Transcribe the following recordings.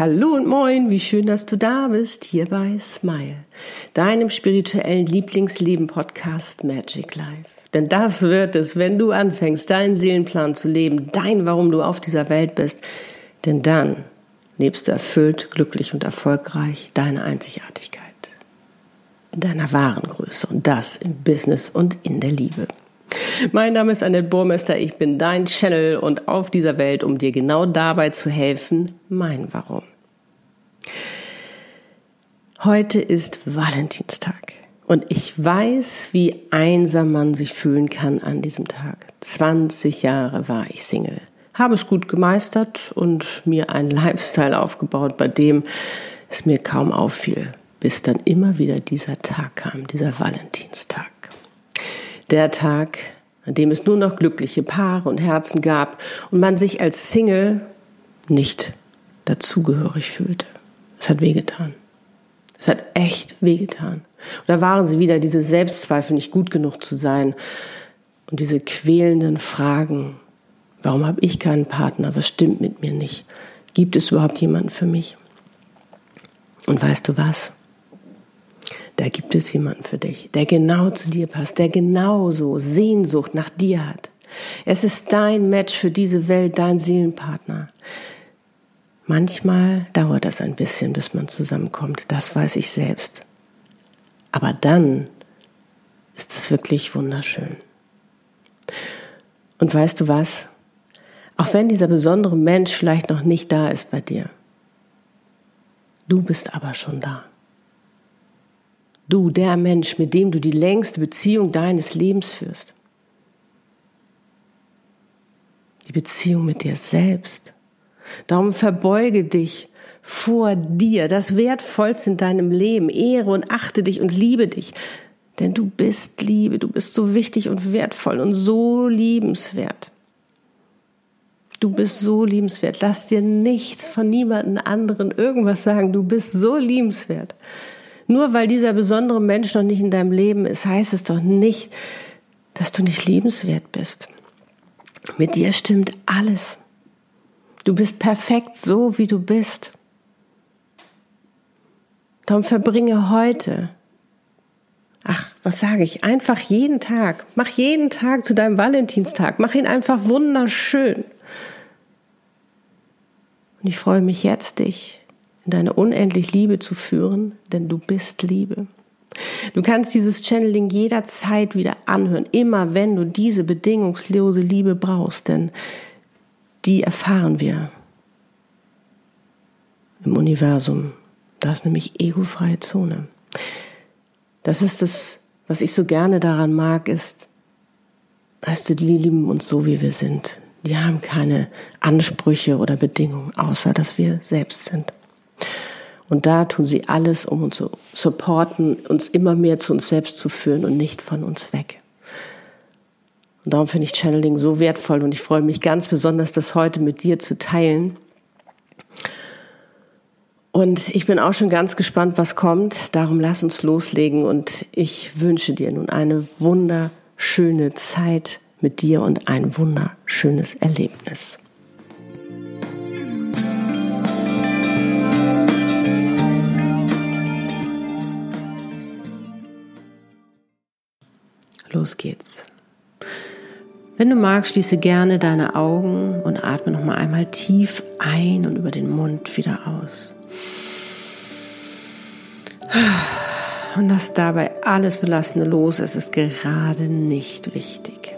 Hallo und moin, wie schön, dass du da bist, hier bei Smile, deinem spirituellen Lieblingsleben-Podcast Magic Life. Denn das wird es, wenn du anfängst, deinen Seelenplan zu leben, dein, warum du auf dieser Welt bist. Denn dann lebst du erfüllt, glücklich und erfolgreich deine Einzigartigkeit. In deiner wahren Größe und das im Business und in der Liebe. Mein Name ist Annette Burmester, ich bin dein Channel und auf dieser Welt, um dir genau dabei zu helfen, mein Warum. Heute ist Valentinstag und ich weiß, wie einsam man sich fühlen kann an diesem Tag. 20 Jahre war ich Single, habe es gut gemeistert und mir einen Lifestyle aufgebaut, bei dem es mir kaum auffiel, bis dann immer wieder dieser Tag kam, dieser Valentinstag. Der Tag, an dem es nur noch glückliche Paare und Herzen gab und man sich als Single nicht dazugehörig fühlte. Es hat wehgetan. Es hat echt wehgetan. Und da waren sie wieder, diese Selbstzweifel, nicht gut genug zu sein und diese quälenden Fragen. Warum habe ich keinen Partner? Was stimmt mit mir nicht? Gibt es überhaupt jemanden für mich? Und weißt du was? da gibt es jemanden für dich, der genau zu dir passt, der genauso Sehnsucht nach dir hat. Es ist dein Match für diese Welt, dein Seelenpartner. Manchmal dauert das ein bisschen, bis man zusammenkommt, das weiß ich selbst. Aber dann ist es wirklich wunderschön. Und weißt du was? Auch wenn dieser besondere Mensch vielleicht noch nicht da ist bei dir, du bist aber schon da. Du, der Mensch, mit dem du die längste Beziehung deines Lebens führst. Die Beziehung mit dir selbst. Darum verbeuge dich vor dir, das Wertvollste in deinem Leben. Ehre und achte dich und liebe dich. Denn du bist Liebe, du bist so wichtig und wertvoll und so liebenswert. Du bist so liebenswert. Lass dir nichts von niemandem anderen irgendwas sagen. Du bist so liebenswert. Nur weil dieser besondere Mensch noch nicht in deinem Leben ist, heißt es doch nicht, dass du nicht liebenswert bist. Mit dir stimmt alles. Du bist perfekt so, wie du bist. Darum verbringe heute, ach, was sage ich, einfach jeden Tag, mach jeden Tag zu deinem Valentinstag, mach ihn einfach wunderschön. Und ich freue mich jetzt, dich in deine unendlich Liebe zu führen, denn du bist Liebe. Du kannst dieses Channeling jederzeit wieder anhören, immer wenn du diese bedingungslose Liebe brauchst, denn die erfahren wir im Universum. Da ist nämlich egofreie Zone. Das ist das, was ich so gerne daran mag, ist, weißt du, die lieben uns so, wie wir sind. Die haben keine Ansprüche oder Bedingungen, außer dass wir selbst sind. Und da tun sie alles, um uns zu supporten, uns immer mehr zu uns selbst zu führen und nicht von uns weg. Und darum finde ich Channeling so wertvoll und ich freue mich ganz besonders, das heute mit dir zu teilen. Und ich bin auch schon ganz gespannt, was kommt. Darum lass uns loslegen und ich wünsche dir nun eine wunderschöne Zeit mit dir und ein wunderschönes Erlebnis. Los geht's. Wenn du magst, schließe gerne deine Augen und atme noch mal einmal tief ein und über den Mund wieder aus. Und lass dabei alles Belastende los. Es ist gerade nicht wichtig.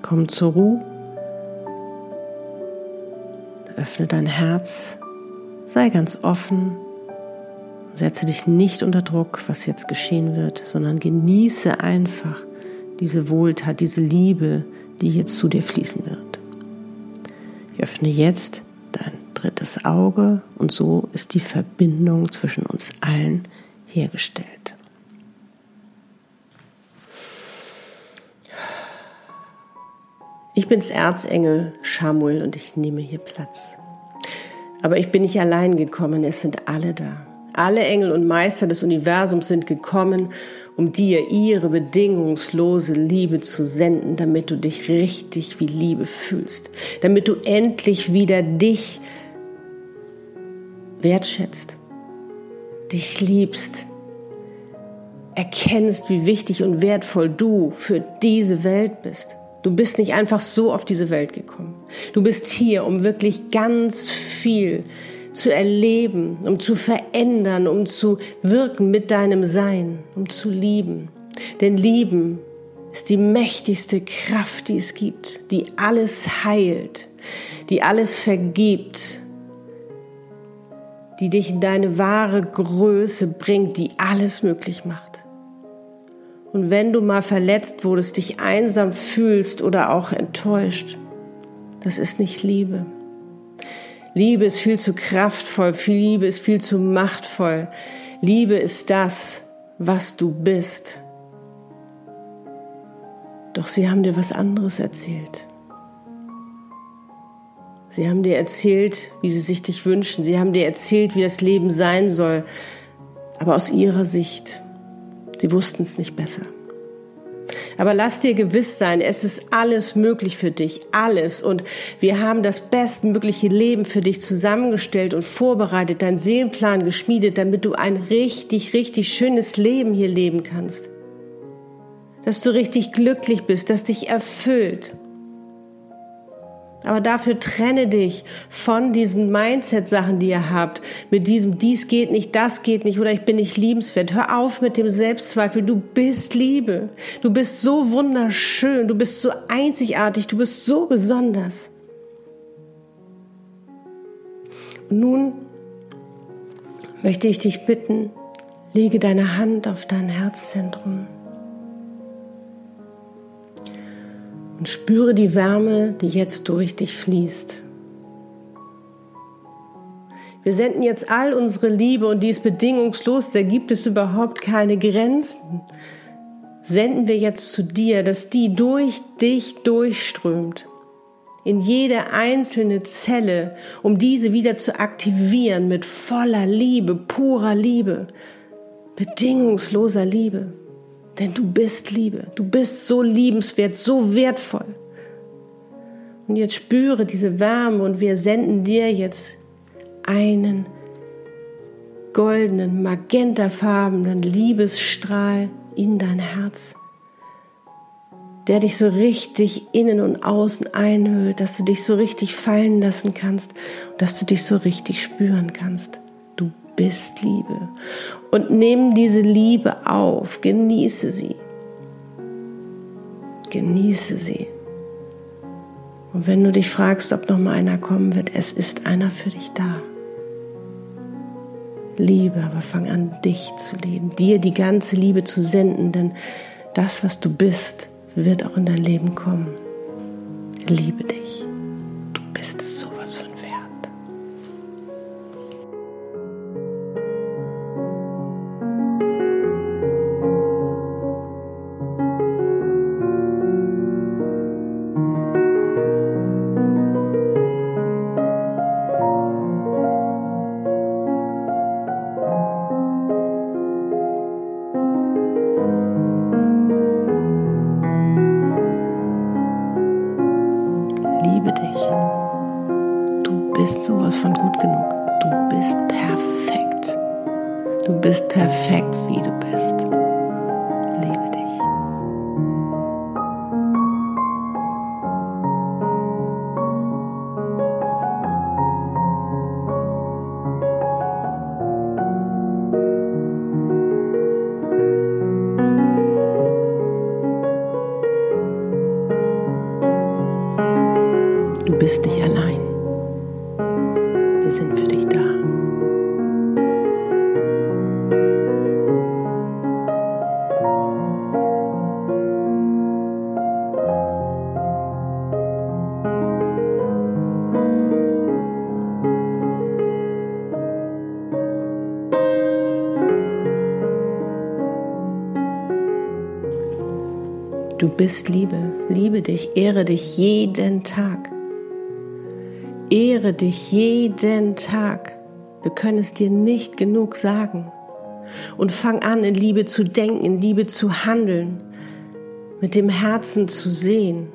Komm zur Ruhe. Öffne dein Herz. Sei ganz offen Setze dich nicht unter Druck, was jetzt geschehen wird, sondern genieße einfach diese Wohltat, diese Liebe, die jetzt zu dir fließen wird. Ich öffne jetzt dein drittes Auge und so ist die Verbindung zwischen uns allen hergestellt. Ich bin's Erzengel Samuel und ich nehme hier Platz. Aber ich bin nicht allein gekommen, es sind alle da. Alle Engel und Meister des Universums sind gekommen, um dir ihre bedingungslose Liebe zu senden, damit du dich richtig wie Liebe fühlst, damit du endlich wieder dich wertschätzt, dich liebst, erkennst, wie wichtig und wertvoll du für diese Welt bist. Du bist nicht einfach so auf diese Welt gekommen. Du bist hier, um wirklich ganz viel zu erleben, um zu verändern, um zu wirken mit deinem Sein, um zu lieben. Denn lieben ist die mächtigste Kraft, die es gibt, die alles heilt, die alles vergibt, die dich in deine wahre Größe bringt, die alles möglich macht. Und wenn du mal verletzt wurdest, dich einsam fühlst oder auch enttäuscht, das ist nicht Liebe. Liebe ist viel zu kraftvoll, Liebe ist viel zu machtvoll. Liebe ist das, was du bist. Doch sie haben dir was anderes erzählt. Sie haben dir erzählt, wie sie sich dich wünschen. Sie haben dir erzählt, wie das Leben sein soll. Aber aus ihrer Sicht. Sie wussten es nicht besser. Aber lass dir gewiss sein, es ist alles möglich für dich, alles. Und wir haben das bestmögliche Leben für dich zusammengestellt und vorbereitet, deinen Seelenplan geschmiedet, damit du ein richtig, richtig schönes Leben hier leben kannst. Dass du richtig glücklich bist, dass dich erfüllt. Aber dafür trenne dich von diesen Mindset-Sachen, die ihr habt. Mit diesem, dies geht nicht, das geht nicht oder ich bin nicht liebenswert. Hör auf mit dem Selbstzweifel. Du bist Liebe. Du bist so wunderschön. Du bist so einzigartig. Du bist so besonders. Und nun möchte ich dich bitten, lege deine Hand auf dein Herzzentrum. Und spüre die Wärme, die jetzt durch dich fließt. Wir senden jetzt all unsere Liebe und die ist bedingungslos, da gibt es überhaupt keine Grenzen. Senden wir jetzt zu dir, dass die durch dich durchströmt. In jede einzelne Zelle, um diese wieder zu aktivieren mit voller Liebe, purer Liebe, bedingungsloser Liebe. Denn du bist Liebe. Du bist so liebenswert, so wertvoll. Und jetzt spüre diese Wärme und wir senden dir jetzt einen goldenen, magentafarbenen Liebesstrahl in dein Herz, der dich so richtig innen und außen einhüllt, dass du dich so richtig fallen lassen kannst, dass du dich so richtig spüren kannst bist Liebe. Und nimm diese Liebe auf, genieße sie. Genieße sie. Und wenn du dich fragst, ob noch mal einer kommen wird, es ist einer für dich da. Liebe, aber fang an, dich zu leben, dir die ganze Liebe zu senden, denn das, was du bist, wird auch in dein Leben kommen. Liebe dich. Bist Liebe, liebe dich, ehre dich jeden Tag. Ehre dich jeden Tag. Wir können es dir nicht genug sagen. Und fang an, in Liebe zu denken, in Liebe zu handeln, mit dem Herzen zu sehen.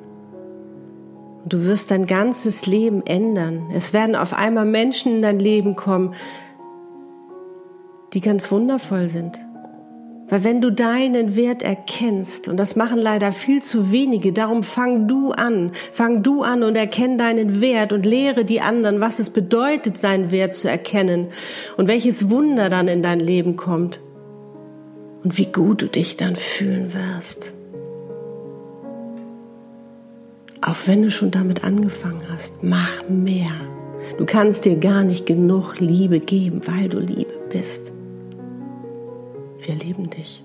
Und du wirst dein ganzes Leben ändern. Es werden auf einmal Menschen in dein Leben kommen, die ganz wundervoll sind. Weil wenn du deinen Wert erkennst, und das machen leider viel zu wenige, darum fang du an, fang du an und erkenn deinen Wert und lehre die anderen, was es bedeutet, seinen Wert zu erkennen und welches Wunder dann in dein Leben kommt und wie gut du dich dann fühlen wirst. Auch wenn du schon damit angefangen hast, mach mehr. Du kannst dir gar nicht genug Liebe geben, weil du Liebe bist. Wir lieben dich.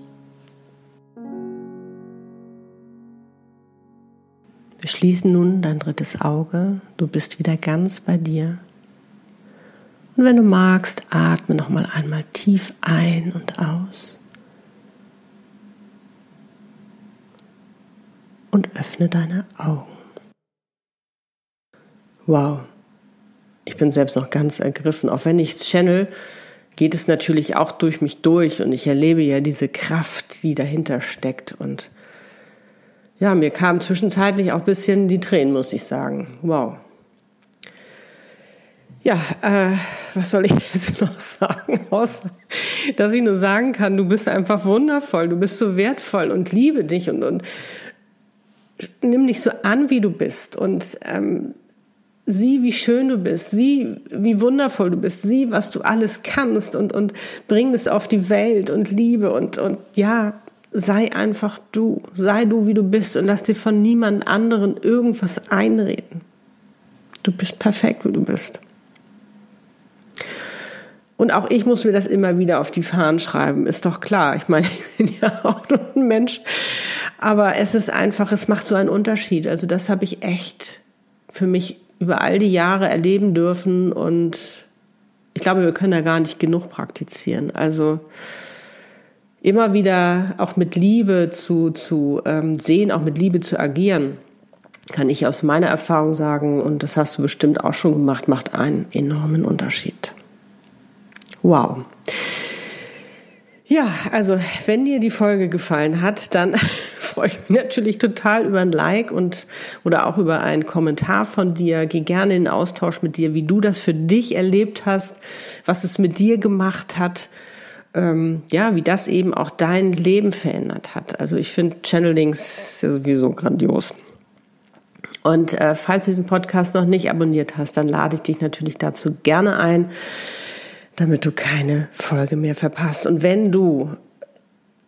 Wir schließen nun dein drittes Auge. Du bist wieder ganz bei dir. Und wenn du magst, atme noch mal einmal tief ein und aus. Und öffne deine Augen. Wow. Ich bin selbst noch ganz ergriffen. Auch wenn ich es channel, geht es natürlich auch durch mich durch und ich erlebe ja diese Kraft, die dahinter steckt. Und ja, mir kamen zwischenzeitlich auch ein bisschen die Tränen, muss ich sagen. Wow. Ja, äh, was soll ich jetzt noch sagen, außer dass ich nur sagen kann, du bist einfach wundervoll, du bist so wertvoll und liebe dich und, und nimm dich so an, wie du bist und ähm, sieh, wie schön du bist, sieh, wie wundervoll du bist, sieh, was du alles kannst und, und bring es auf die Welt und Liebe und, und ja, sei einfach du, sei du, wie du bist und lass dir von niemand anderen irgendwas einreden. Du bist perfekt, wie du bist. Und auch ich muss mir das immer wieder auf die Fahnen schreiben, ist doch klar. Ich meine, ich bin ja auch nur ein Mensch. Aber es ist einfach, es macht so einen Unterschied. Also das habe ich echt für mich über all die Jahre erleben dürfen und ich glaube, wir können da gar nicht genug praktizieren. Also immer wieder auch mit Liebe zu, zu ähm, sehen, auch mit Liebe zu agieren, kann ich aus meiner Erfahrung sagen, und das hast du bestimmt auch schon gemacht, macht einen enormen Unterschied. Wow. Ja, also wenn dir die Folge gefallen hat, dann freue ich mich natürlich total über ein Like und oder auch über einen Kommentar von dir. Geh gerne in Austausch mit dir, wie du das für dich erlebt hast, was es mit dir gemacht hat. Ähm, ja, wie das eben auch dein Leben verändert hat. Also ich finde Channelings sowieso grandios. Und äh, falls du diesen Podcast noch nicht abonniert hast, dann lade ich dich natürlich dazu gerne ein, damit du keine Folge mehr verpasst. Und wenn du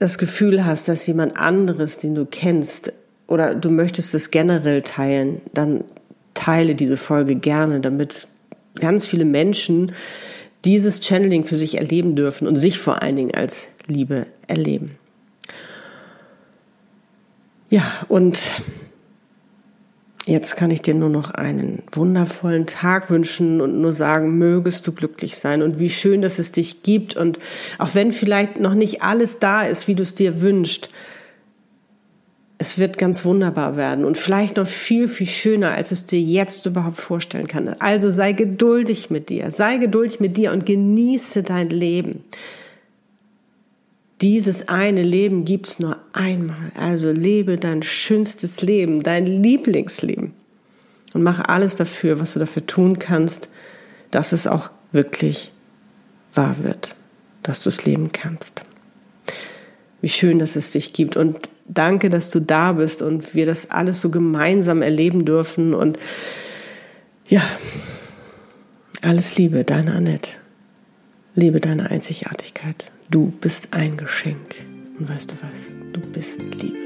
das Gefühl hast, dass jemand anderes, den du kennst, oder du möchtest es generell teilen, dann teile diese Folge gerne, damit ganz viele Menschen dieses Channeling für sich erleben dürfen und sich vor allen Dingen als Liebe erleben. Ja, und Jetzt kann ich dir nur noch einen wundervollen Tag wünschen und nur sagen, mögest du glücklich sein und wie schön, dass es dich gibt und auch wenn vielleicht noch nicht alles da ist, wie du es dir wünschst, es wird ganz wunderbar werden und vielleicht noch viel, viel schöner, als es dir jetzt überhaupt vorstellen kann. Also sei geduldig mit dir, sei geduldig mit dir und genieße dein Leben. Dieses eine Leben gibt's nur einmal. Also lebe dein schönstes Leben, dein Lieblingsleben. Und mach alles dafür, was du dafür tun kannst, dass es auch wirklich wahr wird, dass du es leben kannst. Wie schön, dass es dich gibt. Und danke, dass du da bist und wir das alles so gemeinsam erleben dürfen. Und ja, alles Liebe, deine Annette. Lebe deine Einzigartigkeit. Du bist ein Geschenk. Und weißt du was? Du bist Liebe.